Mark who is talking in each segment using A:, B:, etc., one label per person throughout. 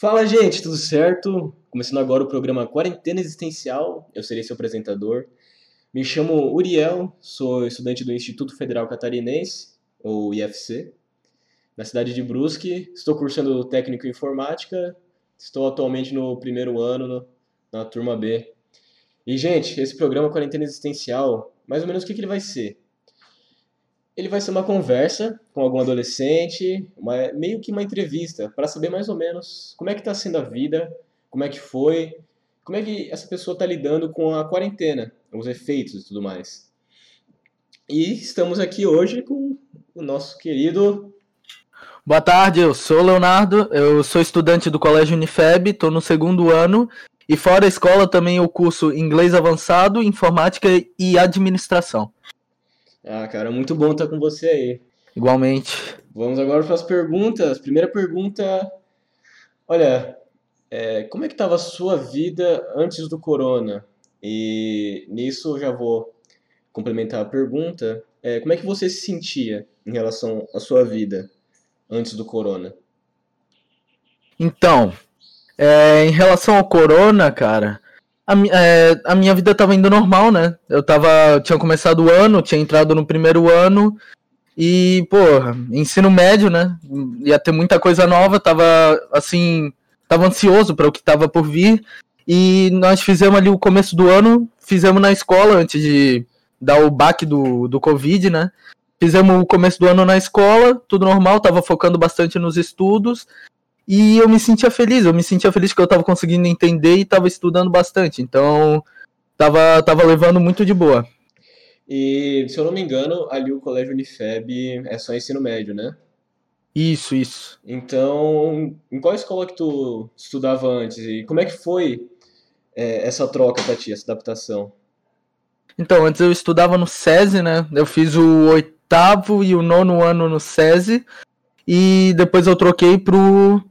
A: Fala, gente, tudo certo? Começando agora o programa Quarentena Existencial. Eu serei seu apresentador. Me chamo Uriel, sou estudante do Instituto Federal Catarinense, ou IFC, na cidade de Brusque. Estou cursando técnico em informática. Estou atualmente no primeiro ano, no, na turma B. E, gente, esse programa Quarentena Existencial, mais ou menos o que, que ele vai ser? Ele vai ser uma conversa com algum adolescente, uma, meio que uma entrevista, para saber mais ou menos como é que está sendo a vida, como é que foi, como é que essa pessoa está lidando com a quarentena, os efeitos e tudo mais. E estamos aqui hoje com o nosso querido.
B: Boa tarde, eu sou Leonardo, eu sou estudante do Colégio Unifeb, estou no segundo ano, e fora a escola também eu curso Inglês Avançado, Informática e Administração.
A: Ah, cara, muito bom estar com você aí.
B: Igualmente.
A: Vamos agora para as perguntas. Primeira pergunta. Olha, é, como é que estava a sua vida antes do corona? E nisso eu já vou complementar a pergunta. É, como é que você se sentia em relação à sua vida antes do corona?
B: Então, é, em relação ao corona, cara, a, é, a minha vida tava indo normal, né? Eu tava. Tinha começado o ano, tinha entrado no primeiro ano. E, porra, ensino médio, né? Ia ter muita coisa nova, tava assim. Tava ansioso para o que tava por vir. E nós fizemos ali o começo do ano, fizemos na escola antes de dar o baque do, do Covid, né? Fizemos o começo do ano na escola, tudo normal, tava focando bastante nos estudos. E eu me sentia feliz, eu me sentia feliz que eu estava conseguindo entender e estava estudando bastante. Então, tava, tava levando muito de boa.
A: E, se eu não me engano, ali o Colégio Unifeb é só ensino médio, né?
B: Isso, isso.
A: Então, em qual escola que tu estudava antes? E como é que foi é, essa troca pra ti, essa adaptação?
B: Então, antes eu estudava no SESI, né? Eu fiz o oitavo e o nono ano no SESI. E depois eu troquei pro,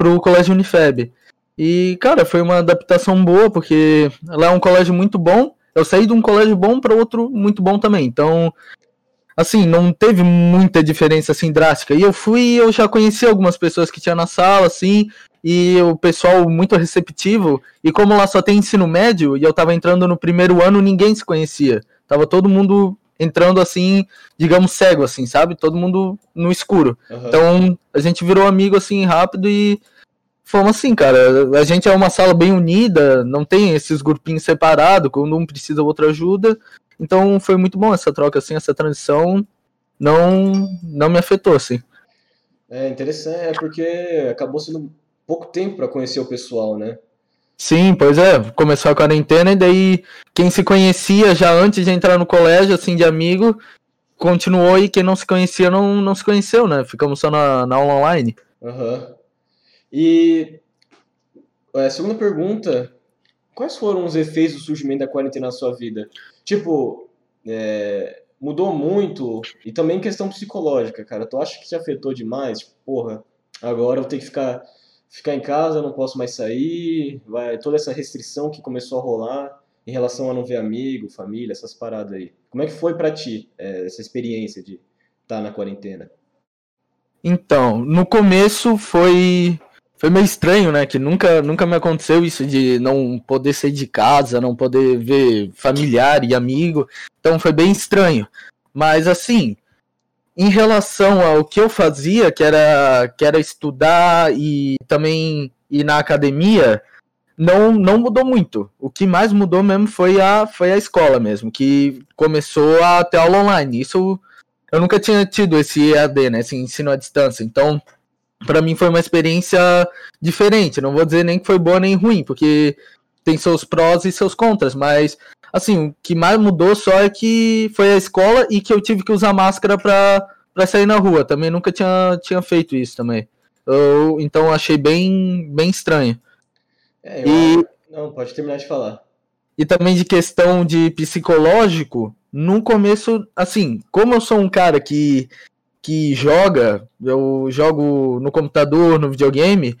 B: pro colégio Unifeb. E, cara, foi uma adaptação boa, porque lá é um colégio muito bom. Eu saí de um colégio bom para outro muito bom também. Então, assim, não teve muita diferença assim drástica. E eu fui, eu já conheci algumas pessoas que tinha na sala, assim, e o pessoal muito receptivo. E como lá só tem ensino médio, e eu tava entrando no primeiro ano, ninguém se conhecia. Tava todo mundo entrando assim, digamos, cego, assim, sabe? Todo mundo no escuro. Uhum. Então, a gente virou amigo assim rápido e fomos assim, cara. A gente é uma sala bem unida, não tem esses grupinhos separados, quando um precisa, o outro ajuda. Então, foi muito bom essa troca, assim, essa transição não, não me afetou, assim.
A: É interessante, é porque acabou sendo pouco tempo para conhecer o pessoal, né?
B: Sim, pois é, começou a quarentena e daí quem se conhecia já antes de entrar no colégio, assim, de amigo, continuou e quem não se conhecia não, não se conheceu, né? Ficamos só na, na aula online.
A: Uhum. E é, segunda pergunta, quais foram os efeitos do surgimento da quarentena na sua vida? Tipo, é, mudou muito e também questão psicológica, cara. Tu acha que te afetou demais? Tipo, porra, agora eu ter que ficar ficar em casa, não posso mais sair, vai toda essa restrição que começou a rolar em relação a não ver amigo, família, essas paradas aí. Como é que foi para ti é, essa experiência de estar tá na quarentena?
B: Então, no começo foi foi meio estranho, né? Que nunca, nunca me aconteceu isso de não poder sair de casa, não poder ver familiar e amigo. Então foi bem estranho. Mas assim, em relação ao que eu fazia, que era, que era estudar e também ir na academia, não, não mudou muito. O que mais mudou mesmo foi a, foi a escola mesmo, que começou a ter aula online. Isso eu nunca tinha tido esse EAD, né, esse ensino à distância. Então, para mim foi uma experiência diferente. Não vou dizer nem que foi boa nem ruim, porque tem seus prós e seus contras, mas assim, o que mais mudou só é que foi a escola e que eu tive que usar máscara pra, pra sair na rua. Também nunca tinha, tinha feito isso também. Eu, então achei bem, bem estranho.
A: É, e... Não, pode terminar de falar.
B: E também de questão de psicológico, no começo, assim, como eu sou um cara que, que joga, eu jogo no computador, no videogame,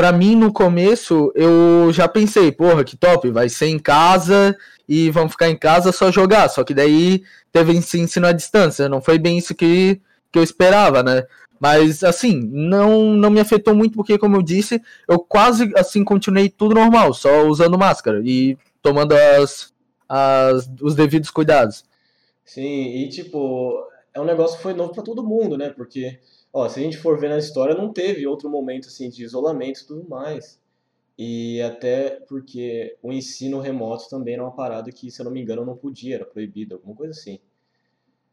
B: para mim no começo eu já pensei, porra, que top, vai ser em casa e vamos ficar em casa só jogar. Só que daí teve esse ensino à distância. Não foi bem isso que, que eu esperava, né? Mas, assim, não, não me afetou muito, porque, como eu disse, eu quase, assim, continuei tudo normal, só usando máscara e tomando as, as, os devidos cuidados.
A: Sim, e, tipo, é um negócio que foi novo para todo mundo, né? Porque, ó, se a gente for ver na história, não teve outro momento, assim, de isolamento e tudo mais. E até porque o ensino remoto também era uma parada que, se eu não me engano, não podia, era proibido, alguma coisa assim.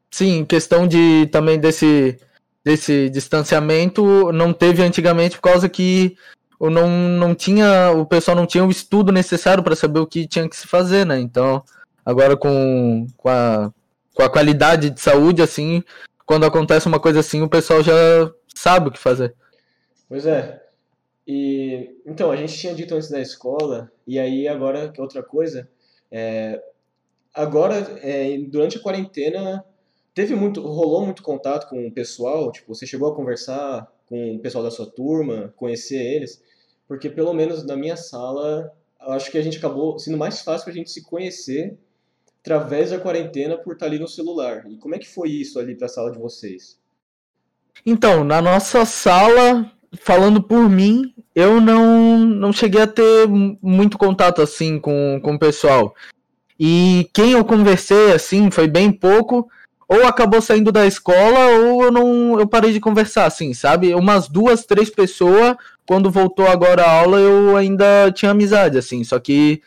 B: Sim, questão de também desse desse distanciamento não teve antigamente por causa que não, não tinha o pessoal não tinha o estudo necessário para saber o que tinha que se fazer, né? Então, agora com, com, a, com a qualidade de saúde, assim, quando acontece uma coisa assim, o pessoal já sabe o que fazer.
A: Pois é. E então, a gente tinha dito antes da escola, e aí agora que outra coisa, é, agora é, durante a quarentena teve muito, rolou muito contato com o pessoal, tipo, você chegou a conversar com o pessoal da sua turma, conhecer eles, porque pelo menos na minha sala, acho que a gente acabou sendo mais fácil a gente se conhecer através da quarentena por estar ali no celular. E como é que foi isso ali para a sala de vocês?
B: Então, na nossa sala, falando por mim, eu não, não cheguei a ter muito contato assim com, com o pessoal. E quem eu conversei assim foi bem pouco, ou acabou saindo da escola ou eu não eu parei de conversar assim, sabe? Umas duas, três pessoas, quando voltou agora a aula, eu ainda tinha amizade assim, só que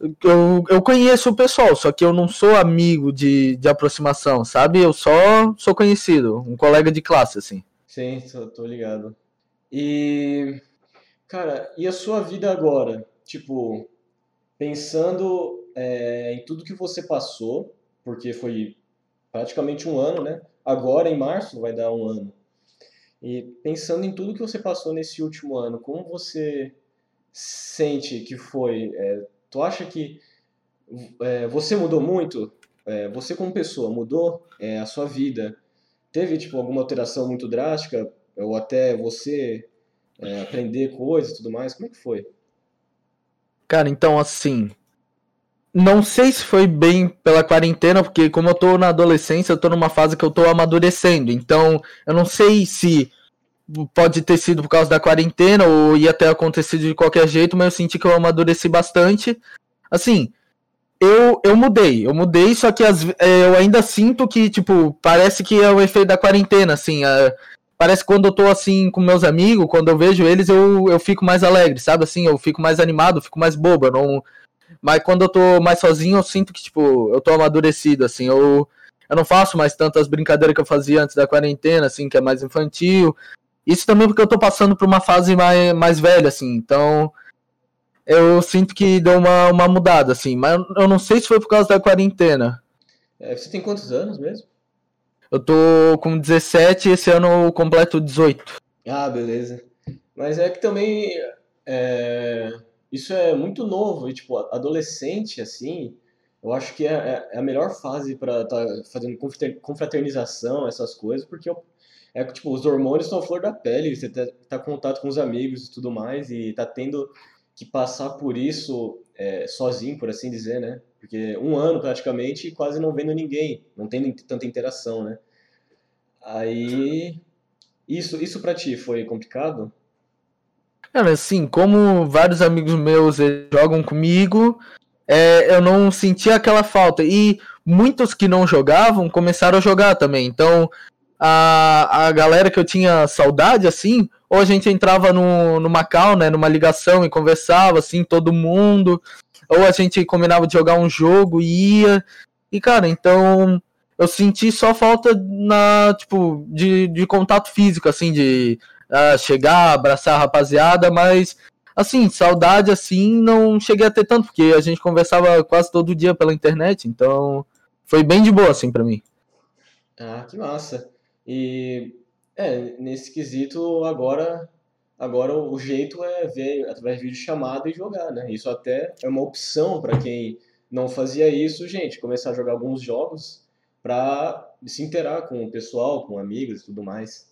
B: eu, eu conheço o pessoal, só que eu não sou amigo de, de aproximação, sabe? Eu só sou conhecido, um colega de classe assim.
A: Sim, tô, tô ligado. E cara, e a sua vida agora? Tipo, pensando é, em tudo que você passou, porque foi praticamente um ano, né? Agora, em março, vai dar um ano. E pensando em tudo que você passou nesse último ano, como você sente que foi? É, tu acha que é, você mudou muito? É, você como pessoa mudou é, a sua vida? Teve tipo alguma alteração muito drástica? Ou até você é, aprender coisas e tudo mais? Como é que foi?
B: Cara, então assim, não sei se foi bem pela quarentena, porque como eu tô na adolescência, eu tô numa fase que eu tô amadurecendo. Então, eu não sei se pode ter sido por causa da quarentena ou ia ter acontecido de qualquer jeito, mas eu senti que eu amadureci bastante. Assim, eu, eu mudei, eu mudei, só que as, é, eu ainda sinto que, tipo, parece que é o efeito da quarentena, assim. Parece que quando eu tô assim com meus amigos, quando eu vejo eles, eu, eu fico mais alegre, sabe? Assim, eu fico mais animado, fico mais bobo, eu não mas quando eu tô mais sozinho, eu sinto que, tipo, eu tô amadurecido, assim. Eu, eu não faço mais tantas brincadeiras que eu fazia antes da quarentena, assim, que é mais infantil. Isso também porque eu tô passando por uma fase mais, mais velha, assim. Então, eu sinto que deu uma, uma mudada, assim. Mas eu não sei se foi por causa da quarentena.
A: É, você tem quantos anos mesmo?
B: Eu tô com 17 e esse ano eu completo 18.
A: Ah, beleza. Mas é que também. É isso é muito novo e, tipo, adolescente, assim, eu acho que é, é, é a melhor fase para estar tá fazendo confraternização, essas coisas, porque é que, tipo, os hormônios estão à flor da pele, você tá, tá em contato com os amigos e tudo mais, e tá tendo que passar por isso é, sozinho, por assim dizer, né? Porque um ano praticamente quase não vendo ninguém, não tendo tanta interação, né? Aí, isso, isso para ti foi complicado?
B: Cara, assim, como vários amigos meus jogam comigo, é, eu não senti aquela falta. E muitos que não jogavam começaram a jogar também. Então, a, a galera que eu tinha saudade, assim, ou a gente entrava no, no Macau, né, numa ligação e conversava, assim, todo mundo, ou a gente combinava de jogar um jogo e ia. E, cara, então eu senti só falta na, tipo, de, de contato físico, assim, de uh, chegar, abraçar a rapaziada, mas assim, saudade assim não cheguei a ter tanto, porque a gente conversava quase todo dia pela internet, então foi bem de boa assim para mim.
A: Ah, que massa. E é, nesse quesito agora agora o jeito é ver através de vídeo chamada e jogar, né? Isso até é uma opção para quem não fazia isso, gente, começar a jogar alguns jogos para se interar com o pessoal, com amigos e tudo mais.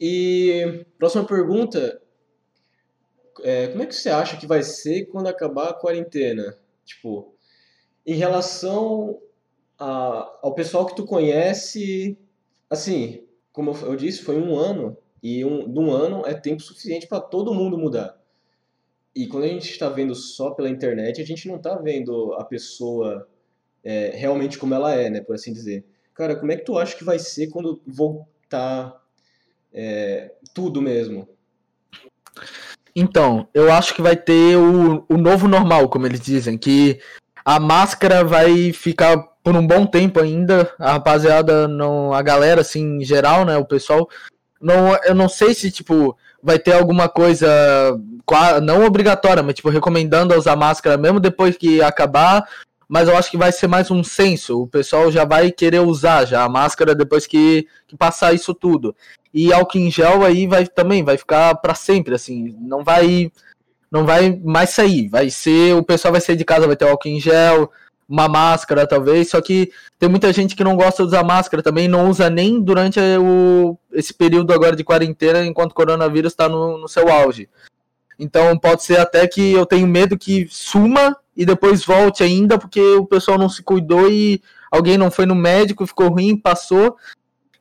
A: E próxima pergunta, é, como é que você acha que vai ser quando acabar a quarentena? Tipo, em relação a, ao pessoal que tu conhece, assim, como eu disse, foi um ano, e um, de um ano é tempo suficiente para todo mundo mudar. E quando a gente está vendo só pela internet, a gente não está vendo a pessoa é, realmente como ela é, né, por assim dizer. Cara, como é que tu acha que vai ser quando voltar é, tudo mesmo?
B: Então, eu acho que vai ter o, o novo normal, como eles dizem, que a máscara vai ficar por um bom tempo ainda. A rapaziada, não, a galera, assim, em geral, né, o pessoal, não, eu não sei se, tipo, vai ter alguma coisa, não obrigatória, mas, tipo, recomendando a usar máscara mesmo depois que acabar, mas eu acho que vai ser mais um senso. O pessoal já vai querer usar já a máscara depois que, que passar isso tudo. E álcool em gel aí vai também vai ficar para sempre assim, não vai não vai mais sair. Vai ser o pessoal vai sair de casa vai ter álcool em gel, uma máscara talvez, só que tem muita gente que não gosta de usar máscara também, não usa nem durante o, esse período agora de quarentena, enquanto o coronavírus está no, no seu auge. Então pode ser até que eu tenho medo que suma e depois volte ainda, porque o pessoal não se cuidou e alguém não foi no médico, ficou ruim, passou.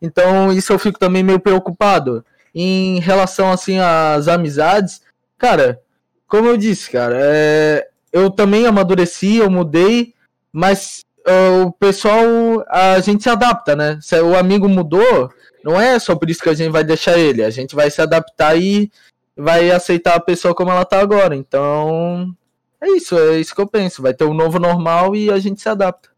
B: Então isso eu fico também meio preocupado. Em relação assim às amizades, cara, como eu disse, cara, é... eu também amadureci, eu mudei, mas uh, o pessoal, a gente se adapta, né? Se o amigo mudou, não é só por isso que a gente vai deixar ele, a gente vai se adaptar e vai aceitar a pessoa como ela tá agora. Então, é isso, é isso que eu penso. Vai ter um novo normal e a gente se adapta.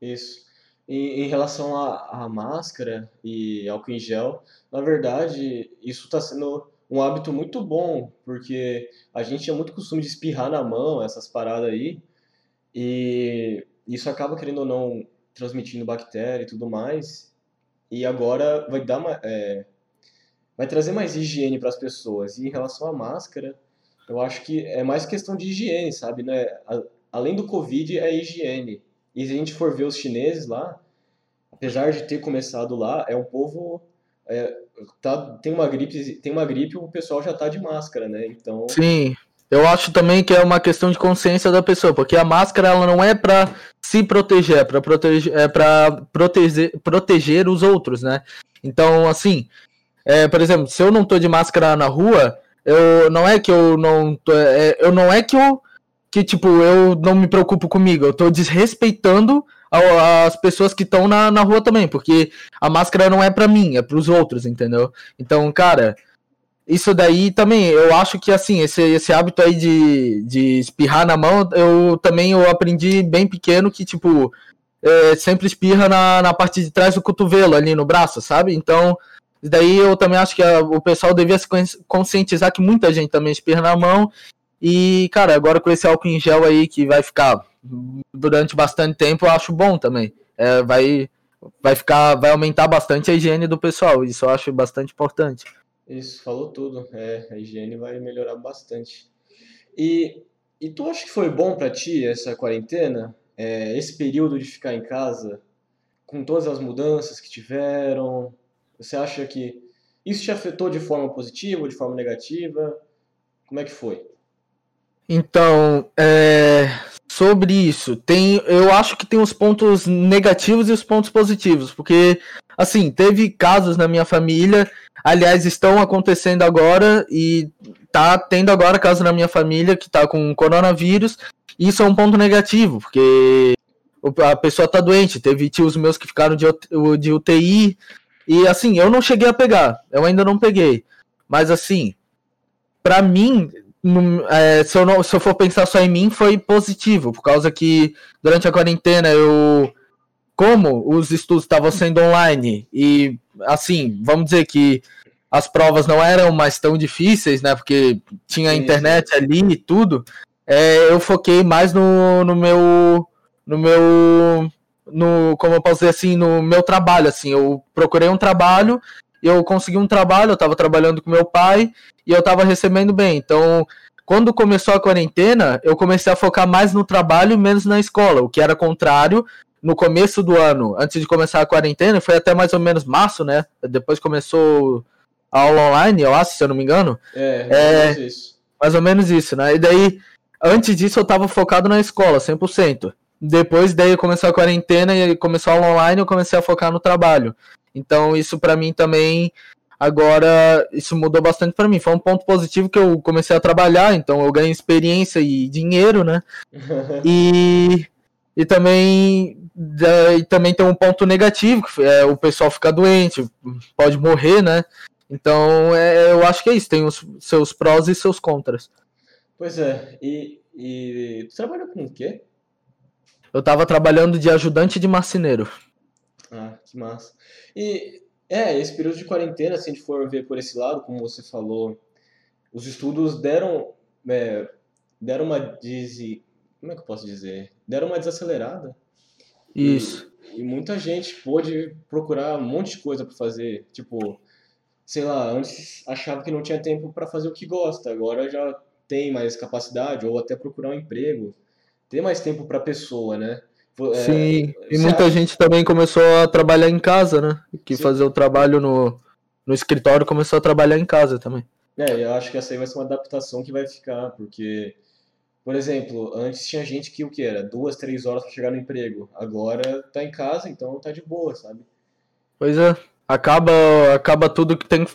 A: Isso. Em relação à, à máscara e álcool em gel, na verdade, isso está sendo um hábito muito bom, porque a gente tinha muito costume de espirrar na mão, essas paradas aí, e isso acaba, querendo ou não, transmitindo bactéria e tudo mais, e agora vai dar uma, é, vai trazer mais higiene para as pessoas. E em relação à máscara, eu acho que é mais questão de higiene, sabe? Né? Além do Covid, é higiene. E se a gente for ver os chineses lá, apesar de ter começado lá, é um povo. É, tá, tem uma gripe, tem uma gripe, o pessoal já tá de máscara, né? Então.
B: Sim. Eu acho também que é uma questão de consciência da pessoa, porque a máscara ela não é para se proteger, é para proteger, é para proteger, proteger os outros, né? Então, assim, é, por exemplo, se eu não tô de máscara na rua, eu não é que eu não tô, é, eu não é que eu que tipo eu não me preocupo comigo, eu tô desrespeitando as pessoas que estão na, na rua também, porque a máscara não é para mim, é para os outros, entendeu? Então, cara, isso daí também, eu acho que assim, esse, esse hábito aí de, de espirrar na mão, eu também eu aprendi bem pequeno que, tipo, é, sempre espirra na, na parte de trás do cotovelo, ali no braço, sabe? Então, daí eu também acho que a, o pessoal devia se conscientizar que muita gente também espirra na mão. E, cara, agora com esse álcool em gel aí que vai ficar durante bastante tempo, eu acho bom também. É, vai, vai ficar, vai aumentar bastante a higiene do pessoal. Isso eu acho bastante importante.
A: Isso, falou tudo. É, a higiene vai melhorar bastante. E, e tu acha que foi bom para ti essa quarentena? É, esse período de ficar em casa, com todas as mudanças que tiveram, você acha que isso te afetou de forma positiva ou de forma negativa? Como é que foi?
B: Então, é, sobre isso, tem, eu acho que tem os pontos negativos e os pontos positivos, porque assim teve casos na minha família, aliás estão acontecendo agora e tá tendo agora caso na minha família que tá com coronavírus. Isso é um ponto negativo, porque a pessoa tá doente. Teve tios meus que ficaram de UTI, e assim, eu não cheguei a pegar, eu ainda não peguei. Mas assim, para mim, no, é, se, eu não, se eu for pensar só em mim, foi positivo, por causa que durante a quarentena eu. Como os estudos estavam sendo online e assim, vamos dizer que as provas não eram mais tão difíceis, né? Porque tinha sim, internet ali e tudo. É, eu foquei mais no, no meu no meu no, como eu posso dizer assim, no meu trabalho, assim, eu procurei um trabalho, eu consegui um trabalho, eu estava trabalhando com meu pai e eu estava recebendo bem. Então, quando começou a quarentena, eu comecei a focar mais no trabalho e menos na escola, o que era contrário no começo do ano, antes de começar a quarentena, foi até mais ou menos março, né? Depois começou a aula online, eu acho, se eu não me engano.
A: É, é isso.
B: mais ou menos isso, né? E daí, antes disso, eu estava focado na escola, 100%. Depois daí começou a quarentena e começou a aula online, eu comecei a focar no trabalho. Então isso para mim também agora isso mudou bastante para mim. Foi um ponto positivo que eu comecei a trabalhar, então eu ganhei experiência e dinheiro, né? e e também e também tem um ponto negativo, que é o pessoal ficar doente, pode morrer, né? Então, é, eu acho que é isso, tem os seus prós e seus contras.
A: Pois é, e, e tu trabalha com o quê?
B: Eu tava trabalhando de ajudante de marceneiro.
A: Ah, que massa. E, é, esse período de quarentena, se a gente for ver por esse lado, como você falou, os estudos deram, é, deram uma des... como é que eu posso dizer? Deram uma desacelerada.
B: Isso.
A: E, e muita gente pôde procurar um monte de coisa para fazer, tipo sei lá, antes achava que não tinha tempo para fazer o que gosta, agora já tem mais capacidade ou até procurar um emprego, ter mais tempo para a pessoa, né?
B: É, Sim, e muita acha... gente também começou a trabalhar em casa, né? Que Sim. fazer o trabalho no, no escritório começou a trabalhar em casa também.
A: É, eu acho que essa aí vai ser uma adaptação que vai ficar, porque, por exemplo, antes tinha gente que o que era? Duas, três horas para chegar no emprego. Agora tá em casa, então tá de boa, sabe?
B: Pois é acaba acaba tudo que tem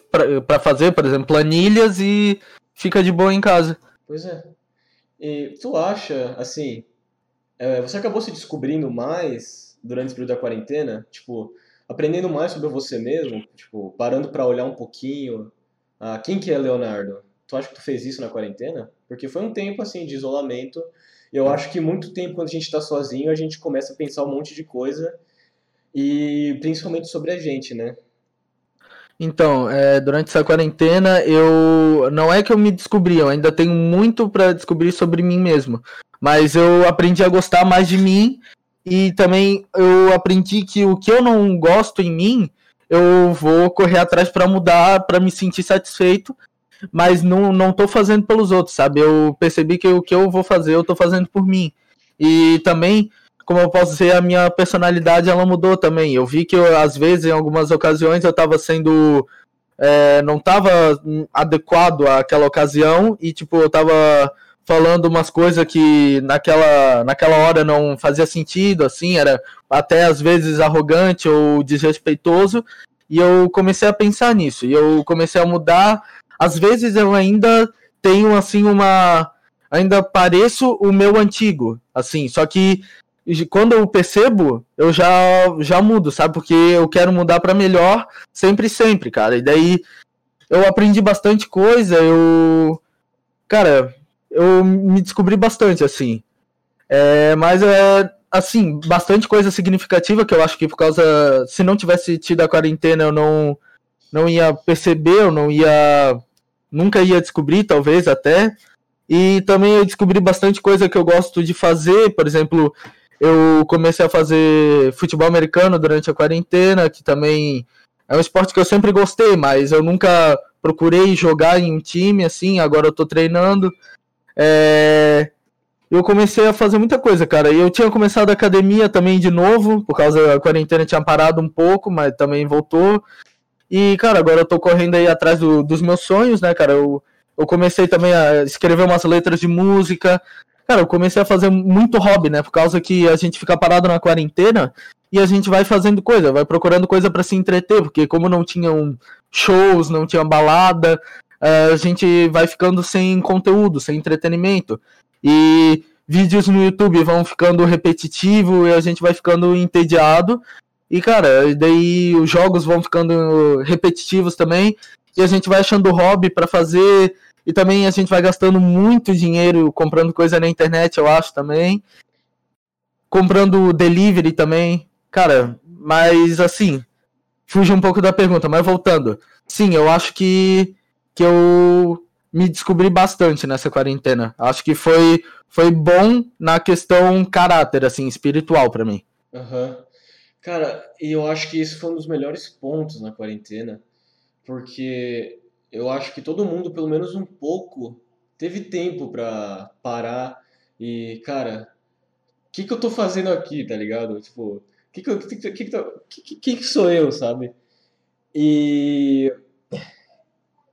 B: para fazer, por exemplo, planilhas e fica de boa em casa.
A: Pois é. E tu acha, assim, é, você acabou se descobrindo mais durante esse período da quarentena, tipo, aprendendo mais sobre você mesmo, tipo, parando para olhar um pouquinho, ah, quem que é Leonardo? Tu acha que tu fez isso na quarentena? Porque foi um tempo assim de isolamento. Eu acho que muito tempo quando a gente está sozinho, a gente começa a pensar um monte de coisa e principalmente sobre a gente, né?
B: Então, é, durante essa quarentena, eu não é que eu me descobri, eu ainda tenho muito para descobrir sobre mim mesmo, mas eu aprendi a gostar mais de mim e também eu aprendi que o que eu não gosto em mim, eu vou correr atrás para mudar, para me sentir satisfeito, mas não não tô fazendo pelos outros, sabe? Eu percebi que o que eu vou fazer, eu tô fazendo por mim. E também como eu posso dizer, a minha personalidade ela mudou também. Eu vi que eu, às vezes, em algumas ocasiões, eu estava sendo. É, não estava adequado àquela ocasião e, tipo, eu estava falando umas coisas que naquela, naquela hora não fazia sentido, assim, era até às vezes arrogante ou desrespeitoso. E eu comecei a pensar nisso. E eu comecei a mudar. Às vezes eu ainda tenho, assim, uma. Ainda pareço o meu antigo, assim, só que quando eu percebo, eu já, já mudo, sabe? Porque eu quero mudar para melhor sempre, sempre, cara. E daí eu aprendi bastante coisa, eu. Cara, eu me descobri bastante, assim. É, mas é, assim, bastante coisa significativa que eu acho que por causa. Se não tivesse tido a quarentena, eu não, não ia perceber, eu não ia. Nunca ia descobrir, talvez até. E também eu descobri bastante coisa que eu gosto de fazer, por exemplo, eu comecei a fazer futebol americano durante a quarentena, que também é um esporte que eu sempre gostei, mas eu nunca procurei jogar em um time assim, agora eu tô treinando. É... Eu comecei a fazer muita coisa, cara. E eu tinha começado a academia também de novo, por causa da quarentena tinha parado um pouco, mas também voltou. E, cara, agora eu tô correndo aí atrás do, dos meus sonhos, né, cara? Eu, eu comecei também a escrever umas letras de música, Cara, eu comecei a fazer muito hobby, né? Por causa que a gente fica parado na quarentena e a gente vai fazendo coisa, vai procurando coisa para se entreter, porque como não tinham shows, não tinha balada, eh, a gente vai ficando sem conteúdo, sem entretenimento. E vídeos no YouTube vão ficando repetitivo e a gente vai ficando entediado. E, cara, daí os jogos vão ficando repetitivos também. E a gente vai achando hobby para fazer e também a gente vai gastando muito dinheiro comprando coisa na internet, eu acho também. Comprando delivery também. Cara, mas assim, fuge um pouco da pergunta, mas voltando. Sim, eu acho que, que eu me descobri bastante nessa quarentena. Acho que foi, foi bom na questão caráter, assim, espiritual para mim.
A: Uhum. Cara, e eu acho que isso foi um dos melhores pontos na quarentena, porque eu acho que todo mundo, pelo menos um pouco, teve tempo pra parar e, cara, o que, que eu tô fazendo aqui, tá ligado? Tipo, que que, que, que, que, que, que sou eu, sabe? E,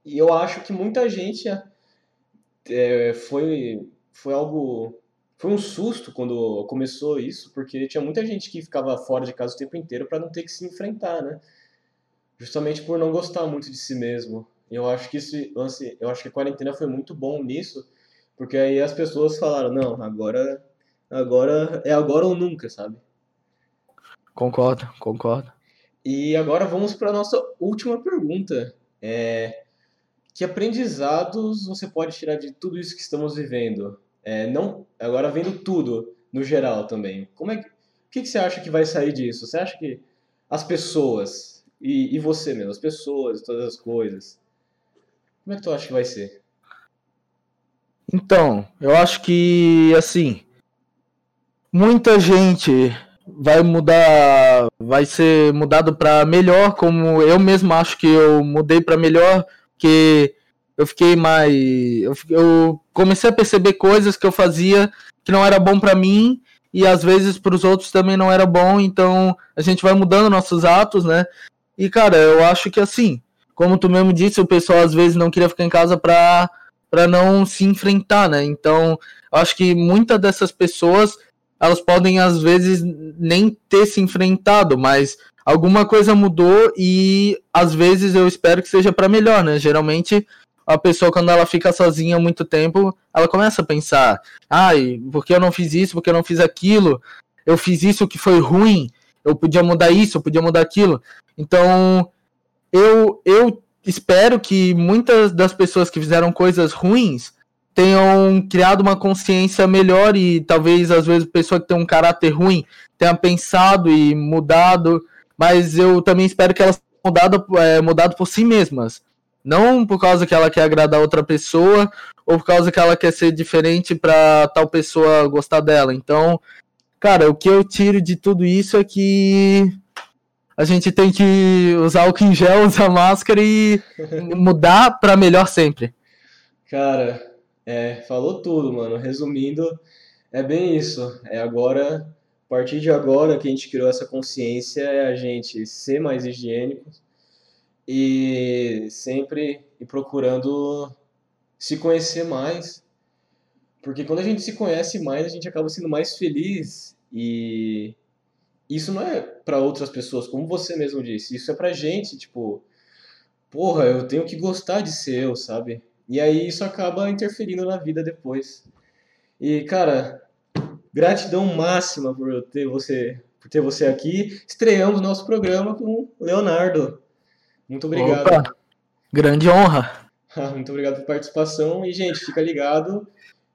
A: e eu acho que muita gente é, foi, foi algo. Foi um susto quando começou isso, porque tinha muita gente que ficava fora de casa o tempo inteiro para não ter que se enfrentar, né? justamente por não gostar muito de si mesmo. Eu acho que esse lance, eu acho que a quarentena foi muito bom nisso, porque aí as pessoas falaram, não, agora agora é agora ou nunca, sabe?
B: Concordo, concordo.
A: E agora vamos para a nossa última pergunta. É, que aprendizados você pode tirar de tudo isso que estamos vivendo? É, não, agora vendo tudo no geral também. Como é que, o que, que você acha que vai sair disso? Você acha que as pessoas e, e você mesmo, as pessoas, todas as coisas, como é que tu acha que vai ser?
B: Então, eu acho que assim, muita gente vai mudar, vai ser mudado para melhor, como eu mesmo acho que eu mudei para melhor, que eu fiquei mais, eu, eu, comecei a perceber coisas que eu fazia que não era bom para mim e às vezes para os outros também não era bom, então a gente vai mudando nossos atos, né? E cara, eu acho que assim, como tu mesmo disse, o pessoal às vezes não queria ficar em casa para para não se enfrentar, né? Então, acho que muitas dessas pessoas elas podem às vezes nem ter se enfrentado, mas alguma coisa mudou e às vezes eu espero que seja para melhor, né? Geralmente a pessoa quando ela fica sozinha muito tempo, ela começa a pensar: "Ai, por que eu não fiz isso? Por que eu não fiz aquilo? Eu fiz isso que foi ruim. Eu podia mudar isso, eu podia mudar aquilo". Então, eu eu espero que muitas das pessoas que fizeram coisas ruins tenham criado uma consciência melhor e talvez às vezes a pessoa que tem um caráter ruim tenha pensado e mudado, mas eu também espero que elas mudado, é, mudado por si mesmas. Não por causa que ela quer agradar outra pessoa ou por causa que ela quer ser diferente para tal pessoa gostar dela. Então, cara, o que eu tiro de tudo isso é que a gente tem que usar o em gel, usar máscara e mudar para melhor sempre.
A: Cara, é, falou tudo, mano. Resumindo, é bem isso. É agora, a partir de agora que a gente criou essa consciência, é a gente ser mais higiênico e sempre ir procurando se conhecer mais. Porque quando a gente se conhece mais, a gente acaba sendo mais feliz e isso não é para outras pessoas, como você mesmo disse, isso é pra gente, tipo, porra, eu tenho que gostar de ser eu, sabe? E aí isso acaba interferindo na vida depois. E, cara, gratidão máxima por ter você, por ter você aqui. Estreamos nosso programa com o Leonardo. Muito obrigado. Opa,
B: grande honra.
A: Muito obrigado pela participação. E, gente, fica ligado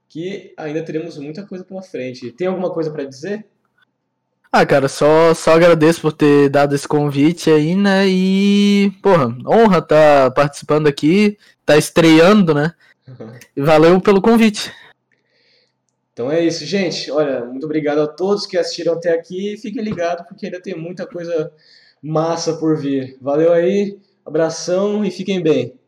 A: que ainda teremos muita coisa pela frente. Tem alguma coisa para dizer?
B: Ah, cara, só, só agradeço por ter dado esse convite aí, né? E, porra, honra estar tá participando aqui, tá estreando, né? E valeu pelo convite.
A: Então é isso, gente. Olha, muito obrigado a todos que assistiram até aqui. Fiquem ligados, porque ainda tem muita coisa massa por vir. Valeu aí, abração e fiquem bem.